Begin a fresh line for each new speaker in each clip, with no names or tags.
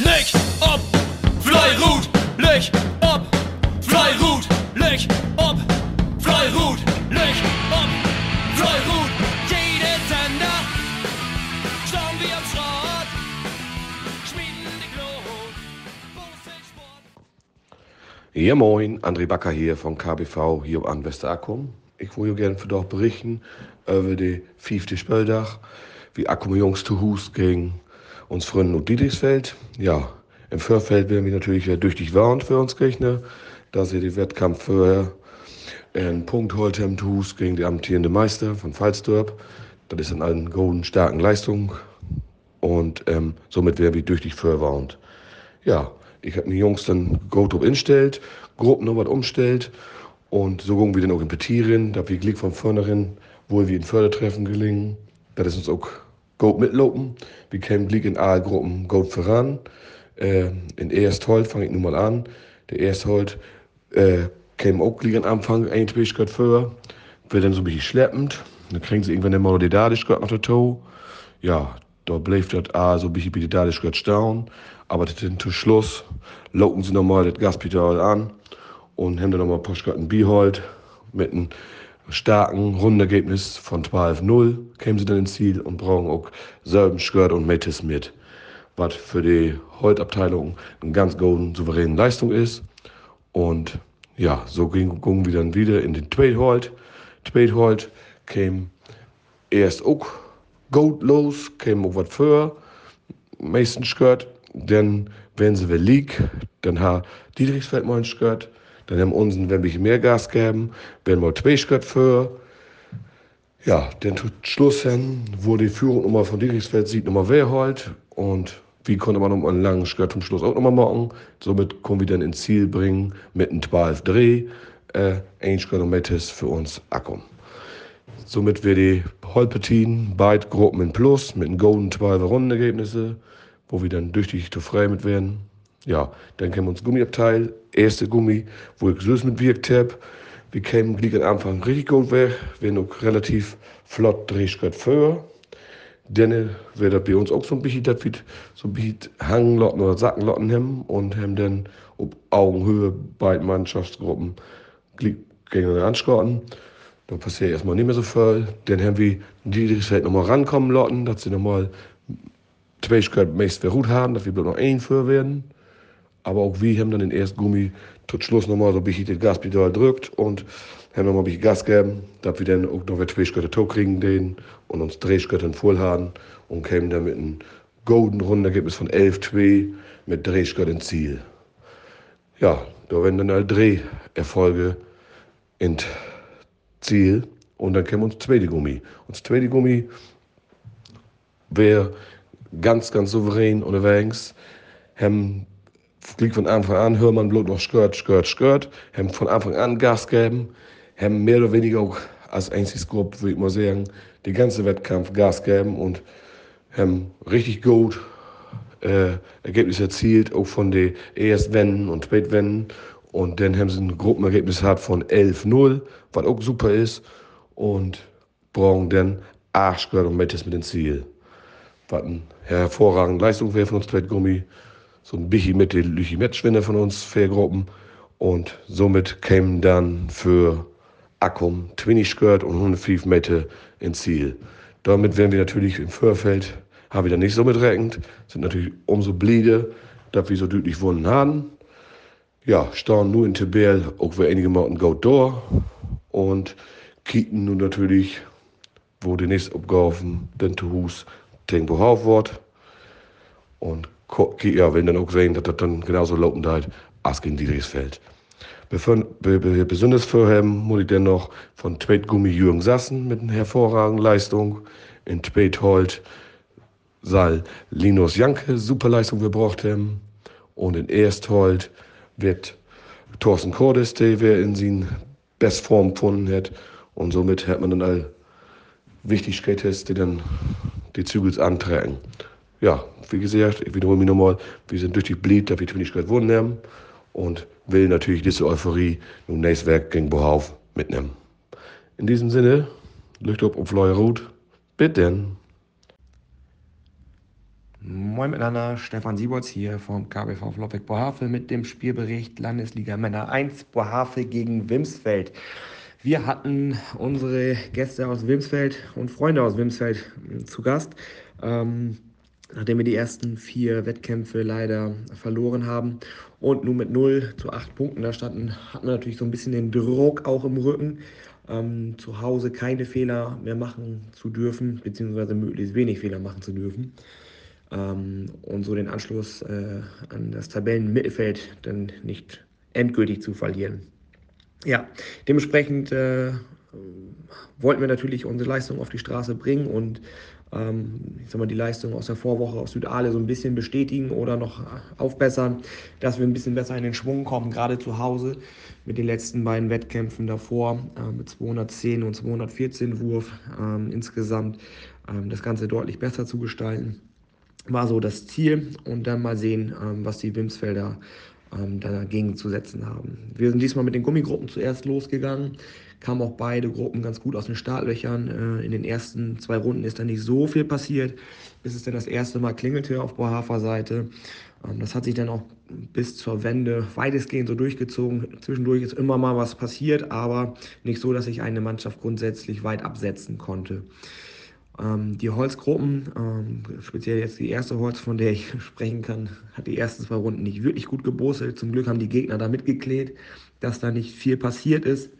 Licht ob, Fleirut, Licht ob, Fleirut, Licht ob, Fleirut, Licht ob, Fleirut. Jede Sender, schauen wir am Schrott, schmieden die Glut.
Ja moin, André Backer hier von KBV hier an Westerakkum. Ich wollte gerne für doch berichten über die fünfte Spieldach, wie Akkum Jungs zu Hus gegen uns Freunde und Dietrichsfeld. Ja, im Vorfeld werden wir natürlich ja tüchtig warnt für uns Gegner, da sie den Wettkampf vorher einen Punkt holt Hus gegen die amtierende Meister von Pfalzdorp. Das ist in allen guten, starken Leistungen und ähm, somit werden wir tüchtig vorwarnt. Ja, ich habe die Jungs dann gut instellt, Gruppen noch was umstellt und so gucken wir dann auch in Petieren, da wir Glück von vornherein, wo wir in Fördertreffen gelingen. Das ist uns auch gut mitlopen. Wir kämen Glück in A-Gruppen gut voran. Äh, in Ersthold fange ich nun mal an. Der Ersthold äh, käme auch Glück am Anfang, ein Spielschritt vor. Wird dann so ein bisschen schleppend. Dann kriegen sie irgendwann noch die Dadischgott noch dazu. Ja, da bleibt das A so ein bisschen bei der Dadischgott staunen. Aber dann zum Schluss locken sie nochmal das Gaspedal an und haben dann nochmal Postkarten Bihold mit einem starken Rundenergebnis von 12-0 kämen sie dann ins Ziel und brauchen auch selben Skirt und Metis mit, was für die Holtabteilung eine ganz golden, souveräne Leistung ist. Und ja, so gingen wir dann wieder in den Tweethold. Tweethold käme erst auch gut los, käme auch was für, meisten Skirt, dann wenn sie wir League, dann hat Dietrichsfeld mal ein Skirt, dann haben unseren, wenn wir mehr Gas geben, werden wir Skirt für. Ja, tut Schluss hin, wo die Führung nochmal von Dietrichsfeld sieht, nochmal wer holt. Und wie konnte man nochmal einen langen Skirt zum Schluss auch nochmal machen. Somit können wir dann ins Ziel bringen mit einem 12 Dreh, äh, ein Skirt und Mettes für uns Akkum. Somit wir die Holpetinen, beide Gruppen in Plus mit einem Golden 12 Rundenergebnisse, wo wir dann tüchtig frei mit werden. Ja, dann kämen uns Gummiabteil, erste Gummi, wo ich süß mitwirkt habe. Wir kämen gleich am Anfang richtig gut weg, wir noch relativ flott Drehschritt vor. Dann wäre das bei uns auch so ein bisschen, dass wir so ein bisschen Hanglotten oder Sackenlotten haben und haben dann auf Augenhöhe beide Mannschaftsgruppen gegeneinander anschrotten. Dann passiert erstmal nicht mehr so viel. Dann haben wir Dietrichsfeld nochmal rankommen lotten, dass sie nochmal zwei Schritt meist verruht haben, dass wir bloß noch ein für werden. Aber auch wir haben dann den ersten Gummi zum Schluss nochmal so ein bisschen das Gaspedal drückt und haben nochmal ein bisschen Gas gegeben, dass wir dann auch noch zwei Schritte Tor kriegen den und uns drei Schritte voll haben und kämen dann mit einem golden Rundenergebnis von 11-2 mit drei Schritt ins Ziel. Ja, da werden dann alle drei Erfolge ins Ziel und dann käme uns zweite Gummi. Und das zweite Gummi wäre ganz, ganz souverän unterwegs, haben Klick von Anfang an, hört man bloß noch Skirt, Skirt, Skirt, haben von Anfang an Gas gegeben, haben mehr oder weniger auch als einziges Gruppe, würde ich mal sagen, den ganzen Wettkampf Gas gegeben und haben richtig gut äh, Ergebnisse erzielt, auch von den Erstwenden und Spätwenden. Und dann haben sie ein Gruppenergebnis gehabt von 11-0, was auch super ist. Und brauchen dann Arschgurt und Mettes mit ins Ziel. Was eine hervorragende Leistung wäre von uns Gummi so ein bisschen mit den Lüchimetschwinde von uns, vier Gruppen. Und somit kämen dann für Akkum 20 Skirt und 105 Meter ins Ziel. Damit werden wir natürlich im Vorfeld, haben wir dann nicht so mitgerechnet, sind natürlich umso bliede, dass wir so deutlich gewonnen haben. Ja, stehen nur in Tibel, auch für einige Monaten go door. Und kicken nun natürlich, wo die nächste Aufgaben denn zu Hus Tempo wird. Und ja, wenn dann auch sehen, dass das dann genauso laufen halt als gegen Dietrichsfeld. Besonders vorheben muss ich dann noch von Tweetgummi Jürgen Sassen mit einer hervorragenden Leistung. In Tweethold soll Linus Janke super Leistung gebracht haben. Und in Ersthold wird Thorsten Cordes, der wer in seinen Bestform gefunden hat. Und somit hat man dann all Wichtigkeiten, die dann die Zügels antragen ja, wie gesagt, ich wiederhole mich nochmal, wir sind durch die Blied, dass wir nicht gewonnen haben und will natürlich diese Euphorie nun nächstes Werk gegen Bohauf mitnehmen. In diesem Sinne, Licht auf auf Ruth, bitte.
Moin miteinander, Stefan Siebolz hier vom KBV Flopbeck Bohavel mit dem Spielbericht Landesliga Männer 1 Bohavel gegen Wimsfeld. Wir hatten unsere Gäste aus Wimsfeld und Freunde aus Wimsfeld zu Gast. Ähm, nachdem wir die ersten vier Wettkämpfe leider verloren haben und nur mit 0 zu 8 Punkten da standen, hatten wir natürlich so ein bisschen den Druck auch im Rücken, ähm, zu Hause keine Fehler mehr machen zu dürfen, beziehungsweise möglichst wenig Fehler machen zu dürfen. Ähm, und so den Anschluss äh, an das Tabellenmittelfeld dann nicht endgültig zu verlieren. Ja, dementsprechend äh, wollten wir natürlich unsere Leistung auf die Straße bringen und ähm, ich sag mal, die Leistung aus der Vorwoche aus Südale so ein bisschen bestätigen oder noch aufbessern, dass wir ein bisschen besser in den Schwung kommen, gerade zu Hause mit den letzten beiden Wettkämpfen davor äh, mit 210 und 214 Wurf ähm, insgesamt ähm, das Ganze deutlich besser zu gestalten. War so das Ziel und dann mal sehen, was die Wimsfelder ähm, dagegen zu setzen haben. Wir sind diesmal mit den Gummigruppen zuerst losgegangen, kamen auch beide Gruppen ganz gut aus den Startlöchern. Äh, in den ersten zwei Runden ist dann nicht so viel passiert, bis es dann das erste Mal klingelte auf Bohafer Seite. Ähm, das hat sich dann auch bis zur Wende weitestgehend so durchgezogen. Zwischendurch ist immer mal was passiert, aber nicht so, dass sich eine Mannschaft grundsätzlich weit absetzen konnte. Ähm, die Holzgruppen, ähm, speziell jetzt die erste Holz, von der ich sprechen kann, hat die ersten zwei Runden nicht wirklich gut gebosselt. Zum Glück haben die Gegner da mitgeklebt, dass da nicht viel passiert ist.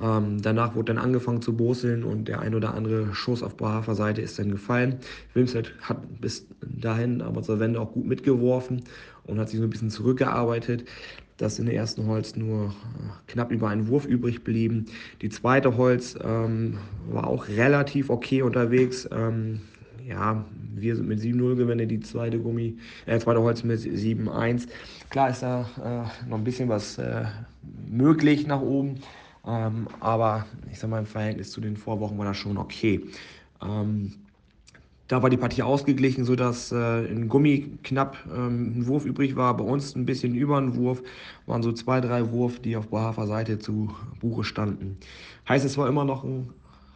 Ähm, danach wurde dann angefangen zu boseln und der ein oder andere Schuss auf Braver Seite ist dann gefallen. Wilmsfeld hat bis dahin aber zur Wende auch gut mitgeworfen und hat sich so ein bisschen zurückgearbeitet dass in der ersten Holz nur äh, knapp über einen Wurf übrig blieben. Die zweite Holz ähm, war auch relativ okay unterwegs. Ähm, ja, wir sind mit 7-0 gewinnen, die zweite Gummi, äh, zweite Holz mit 7-1. Klar ist da äh, noch ein bisschen was äh, möglich nach oben, ähm, aber ich sag mal, im Verhältnis zu den Vorwochen war das schon okay. Ähm, da war die Partie ausgeglichen, sodass äh, in Gummi knapp ähm, ein Wurf übrig war. Bei uns ein bisschen über einen Wurf. Waren so zwei, drei Wurf, die auf Bohafer Seite zu Buche standen. Heißt, es war immer noch ein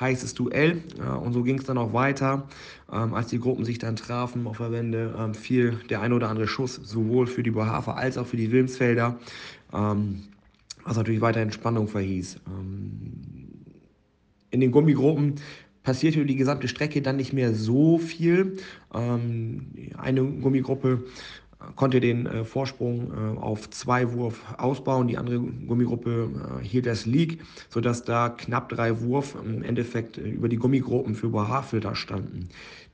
heißes Duell. Und so ging es dann auch weiter. Ähm, als die Gruppen sich dann trafen auf der Wende, ähm, fiel der ein oder andere Schuss, sowohl für die Bohafer als auch für die Wilmsfelder. Ähm, was natürlich weiterhin Spannung verhieß. In den Gummigruppen passiert über die gesamte Strecke dann nicht mehr so viel. Ähm, eine Gummigruppe konnte den äh, Vorsprung äh, auf zwei Wurf ausbauen, die andere Gummigruppe äh, hielt das Leak, sodass da knapp drei Wurf im Endeffekt äh, über die Gummigruppen für Bohavel da standen.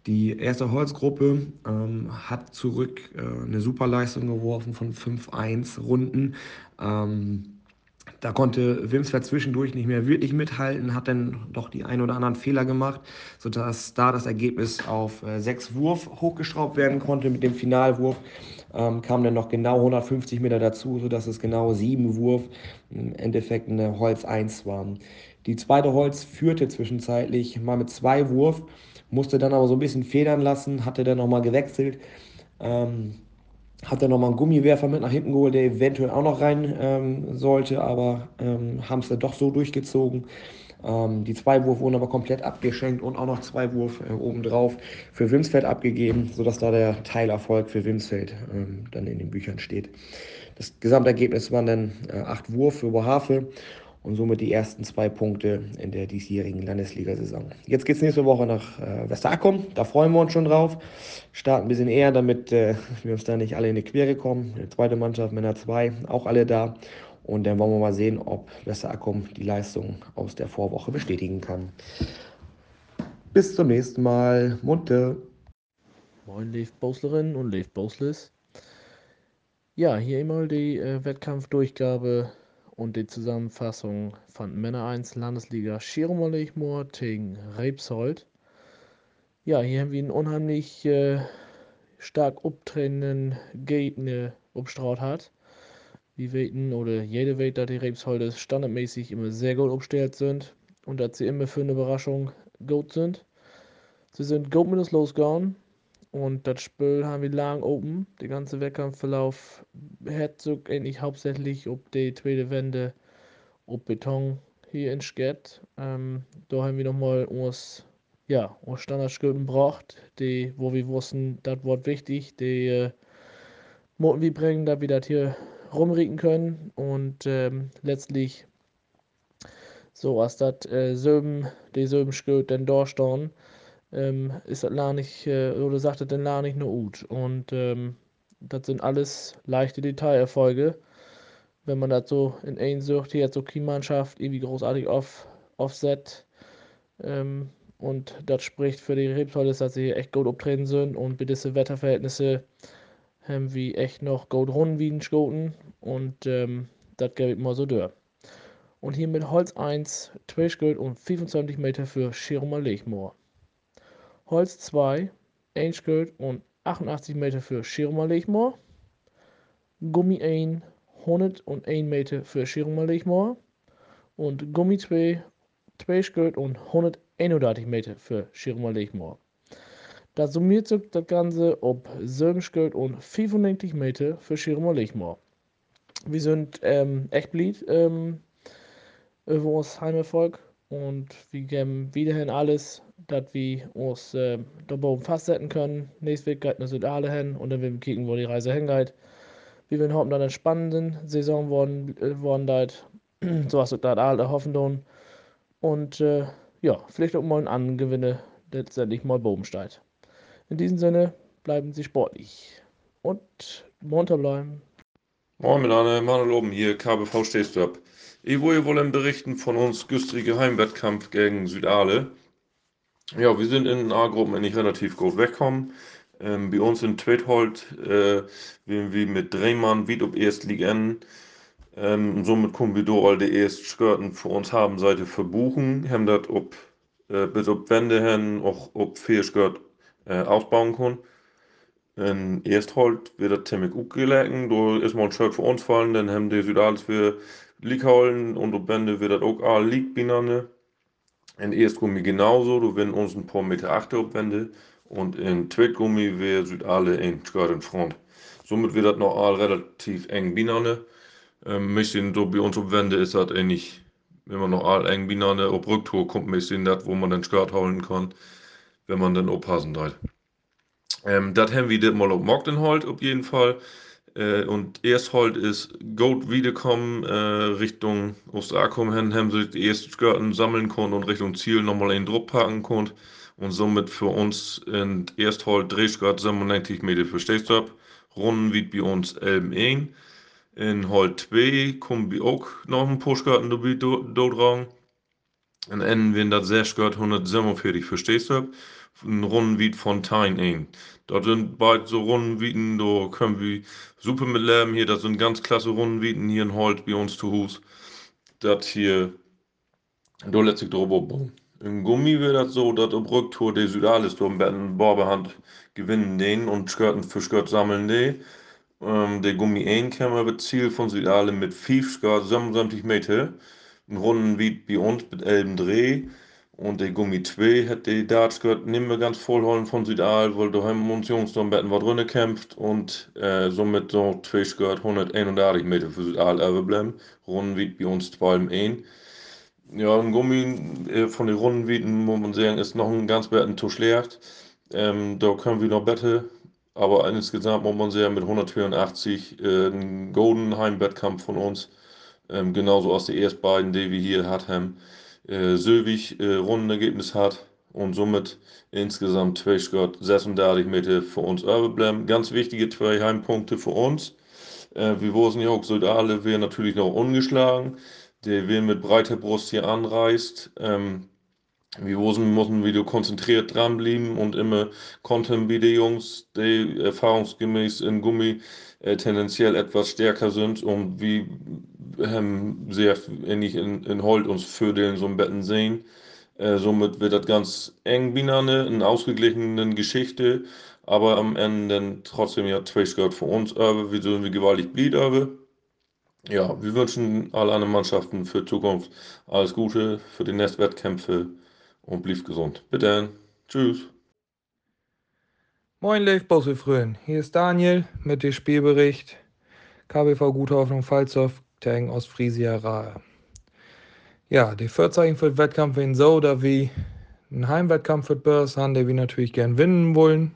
Die erste Holzgruppe ähm, hat zurück äh, eine Superleistung geworfen von 5-1 Runden. Ähm, da konnte Wimsfeld zwischendurch nicht mehr wirklich mithalten, hat dann doch die ein oder anderen Fehler gemacht, sodass da das Ergebnis auf äh, sechs Wurf hochgeschraubt werden konnte. Mit dem Finalwurf ähm, kam dann noch genau 150 Meter dazu, sodass es genau sieben Wurf im Endeffekt eine Holz 1 waren. Die zweite Holz führte zwischenzeitlich mal mit zwei Wurf, musste dann aber so ein bisschen federn lassen, hatte dann nochmal gewechselt. Ähm, hat er nochmal einen Gummiwerfer mit nach hinten geholt, der eventuell auch noch rein ähm, sollte, aber ähm, haben es dann doch so durchgezogen. Ähm, die zwei Wurf wurden aber komplett abgeschenkt und auch noch zwei Wurf äh, obendrauf für Wimsfeld abgegeben, sodass da der Teilerfolg für Wimsfeld ähm, dann in den Büchern steht. Das Gesamtergebnis waren dann äh, acht Wurf für Oberhavel und somit die ersten zwei Punkte in der diesjährigen Landesliga-Saison. Jetzt geht es nächste Woche nach äh, Westerackum, da freuen wir uns schon drauf. Starten ein bisschen eher, damit äh, wir uns da nicht alle in die Quere kommen. Die zweite Mannschaft, Männer 2, auch alle da. Und dann wollen wir mal sehen, ob Westerackum die Leistung aus der Vorwoche bestätigen kann. Bis zum nächsten Mal. Munte.
Moin, Lev Boslerin und Lev Bosles. Ja, hier einmal die äh, Wettkampfdurchgabe und die Zusammenfassung von Männer 1 Landesliga Schirmolechmoor gegen Rebsold. Ja, hier haben wir einen unheimlich äh, stark abtretenden Gegner obstraut hat. Wir weten, oder jede weiß, dass die Rebsolde standardmäßig immer sehr gut aufgestellt sind und dass sie immer für eine Überraschung gut sind. Sie sind gut mit uns losgegangen und das Spiel haben wir lang oben. Der ganze Wettkampfverlauf hat so eigentlich hauptsächlich ob die zweite Wende, ob Beton hier in Skett. Ähm, da haben wir nochmal uns ja, und Standardskirten braucht, die, wo wir wussten, das wird wichtig, die äh, Moten wir bringen, dass wir das hier rumrieken können und ähm, letztlich so als das äh, Söben, die Söbenskirt dann durchstehen, ähm, ist das la nicht, äh, oder sagt das dann la nicht nur gut. Und ähm, das sind alles leichte Detailerfolge. Wenn man das so in einen sucht, hier hat so keine Mannschaft irgendwie großartig auf, offset. Ähm, und das spricht für die Rebsoldes, dass sie echt gut auftreten sind und bei diesen Wetterverhältnissen haben wir echt noch gut runden wie Schoten und ähm, das gebe ich mal so durch. Und hier mit Holz 1, 12 Gold und 25 Meter für Schirmer Lechmoor. Holz 2, 1 Gold und 88 Meter für Schirmer Lechmoor. Gummi 1, 101 Meter für Schirmer Lechmoor. Und Gummi 2, 2 Gold und 131 Meter für Schirmer Lechmoor. Das summiert sich das Ganze auf 7 Gold und 95 Meter für Schirmer Lechmoor. Wir sind ähm, echt blieb. Ähm, über uns Heimerfolg und wir geben wiederhin alles, dass wir uns äh, da oben festsetzen können. Nächstes Weg geht nach Südale hin und dann werden wir kicken, wo die Reise hingeht. Wir werden hoffen, dass eine spannende Saison worden, äh, worden deit. so was wir da alle hoffen tun. Und äh, ja, vielleicht auch mal einen anderen letztendlich mal steigt. In diesem Sinne bleiben Sie sportlich und munter bleiben.
Moin miteinander, Manuel oben hier, KBV stehst du ab. Ich wollte berichten von uns güstrige Heimwettkampf gegen Südale. Ja, wir sind in A-Gruppen eigentlich relativ gut weggekommen. Ähm, bei uns in Tweethold äh, werden wir mit drei Mann wieder ob erst liegen. Ähm, somit können wir da all die ersten Skirten für uns haben Seite verbuchen. Haben das ob, äh, bis ob Wände hin auch ob vier Skirt äh, ausbauen können. In Ersthold wird das ziemlich gut gelegen. Da ist mal ein Shirt für uns fallen, dann haben die Südales für Liegholen und op Bände wird das auch all liegt binane. In Erstgummi genauso, du wenn uns ein paar Meter achter op Wände und in wäre Südale in Skirt in Front. Somit wird das noch all relativ eng binane. Ähm, bisschen so bei uns op Wände ist das ähnlich, wenn man noch all eng binane op Rücktour kommt, bisschen das, wo man den Skirt holen kann, wenn man dann aufpassen darf. Ähm, das haben wir mal auf Mogden halt, auf jeden Fall. Äh, und erst halt ist Goat wiederkommen äh, Richtung Ostakum hin, haben sie die ersten Skirten sammeln können und Richtung Ziel nochmal in den Druck packen können. Und somit für uns in erst halt Drehskirt 97 Meter für Stehstab. Runden wie bei uns Elben 1. In Halt 2 kommen wir auch noch ein paar Skirten dort dran. Und enden wir in das Skirt 147 für Stehstab. Ein Runden wie Fontaine 1. Dort sind bald so Rundenwieten, da können wir super mit leben hier. Das sind ganz klasse Rundenwieten hier in Holt bei uns zu Hus. Das hier, da lässt sich drüber. In Gummi wird das so, dass ob Rücktour der Südales da in Barbehand gewinnen den und Skirten für Skirt sammeln die. Ähm, der Gummi 1 käme wird Ziel von Südale mit 5 Skirt 77 Meter. Ein Rundenwied bei uns mit elben Dreh. Und der Gummi 2 hat die Darts gehört, nehmen wir ganz voll von Südal, weil da haben uns Jungs da ein bisschen was drin gekämpft und äh, somit so 2 gehört 131 Meter für Südal überbleiben. Rundenwied bei uns 2 im 1. Ja, ein Gummi äh, von den Rundenwieden, muss man sagen, ist noch ein ganz bisschen zu schlecht. Ähm, da können wir noch besser. Aber insgesamt muss man sagen, mit 182 äh, ein Golden Heimwettkampf von uns. Ähm, genauso aus den ersten beiden, die wir hier hatten äh, äh, Rundenergebnis hat und somit insgesamt 36 Meter für uns überbleiben. Ganz wichtige zwei Heimpunkte für uns. Äh, wir wussten ja auch, Südale wäre natürlich noch ungeschlagen. Der will mit breiter Brust hier anreist. Ähm, wir müssen, müssen wieder konzentriert dranbleiben und immer konnten wie die Jungs, die erfahrungsgemäß in Gummi äh, tendenziell etwas stärker sind und wie ähm, sehr ähnlich in, in Holt uns Vödeln so ein Betten sehen. Äh, somit wird das ganz eng binane, eine ausgeglichene Geschichte, aber am Ende dann trotzdem ja zwei gehört für uns, aber wir sind wie gewaltig blieb, aber ja, wir wünschen alle anderen Mannschaften für Zukunft alles Gute für die nächsten Wettkämpfe und blieb gesund. Bitte. Tschüss.
Moin Leif Bossefrön, hier ist Daniel mit dem Spielbericht KBV Gute Hoffnung Pfalzdorf gegen Ostfriesia Rahe. Ja, die Vorzeichen für den Wettkampf waren so, dass wir einen Heimwettkampf für Börs haben, den wir natürlich gern winnen wollen.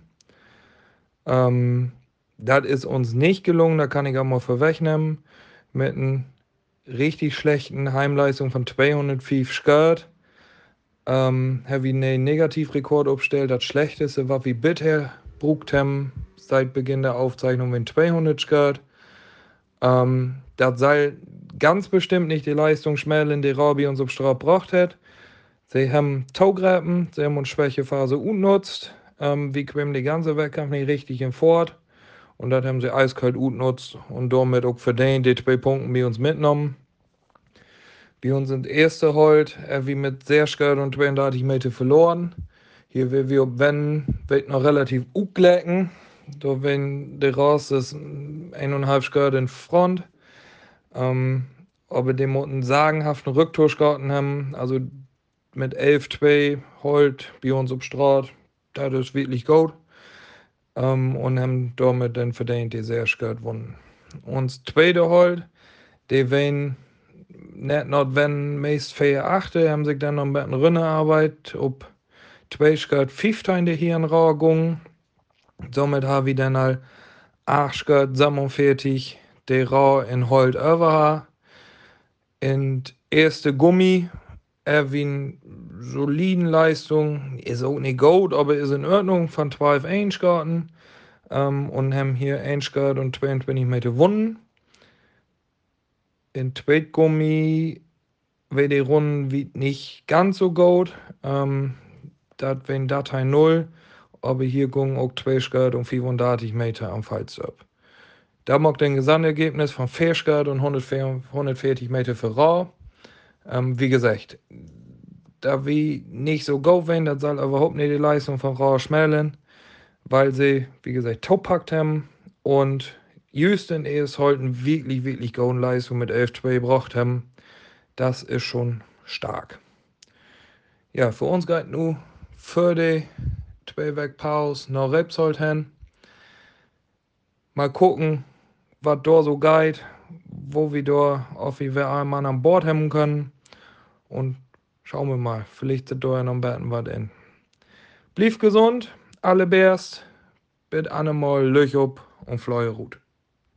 Ähm, das ist uns nicht gelungen, da kann ich auch mal vorwegnehmen. Mit einer richtig schlechten Heimleistung von 205 Skirt. Ähm, habe ich einen Negativrekord aufgestellt. Das Schlechteste, was wir bisher brugt haben, seit Beginn der Aufzeichnung, wenn 200 Skirt. Ähm, das soll ganz bestimmt nicht die Leistung schmälern, die Rabi uns auf Straße gebracht hat. Sie haben Taugräben, sie haben uns Schwächephase unutzt. Ähm, wir kommen die ganze Wettkampf nicht richtig in Fort. Und das haben sie eiskalt unutzt und damit auch verdient die zwei Punkte bei uns mitgenommen. Wir uns sind erste Holt, äh, wie mit sehr schwer und 32 Meter verloren. Hier will wir, wenn, wird noch relativ uglecken. Da wenn der Ross ist eineinhalb Skirt in Front. Ähm, aber dem einen sagenhaften Rücktausch haben, also mit 11-2 Holt bei uns auf Straat, das ist wirklich gut. Ähm, und haben damit dann verdient die sehr Skirt gewonnen. Und das zweite Holt, die wenn nicht nur wenn meist vier achte, haben sich dann noch ein bisschen Rinnearbeit ob zwei Skirt 15 hier in Ragung. Somit habe wir dann halt 8 Skirt 47 die Rau in Holt over. In erste Gummi, Erwin soliden Leistung, ist auch nicht gut, aber ist in Ordnung von 12 Einschgarten ähm, und haben hier Einschgart und 22 Meter gewonnen. In Tweetgummi wäre die Runde nicht ganz so gut. Ähm, das wäre Datei 0, aber hier ging auch 2 Schgart und 35 Meter am Fallstab. Da mag ein Gesamtergebnis von 4 Schgart und 140 Meter für Rau. Ähm, wie gesagt, da wir nicht so gut werden, das soll überhaupt nicht die Leistung von Rau schmälern, weil sie, wie gesagt, top haben und Houston ist heute eine wirklich, wirklich gute Leistung mit 11-2 gebracht haben. Das ist schon stark. Ja, für uns geht nur für die zwei Weg Pause noch Rebsold hin. Mal gucken, was da so geht, wo wir da auf wie wir einen Mann an Bord haben können. Und schauen wir mal, vielleicht sind da ja noch bisschen was in. Blieb gesund, alle Bärst, bitte einmal Löch ab und Fleuerut.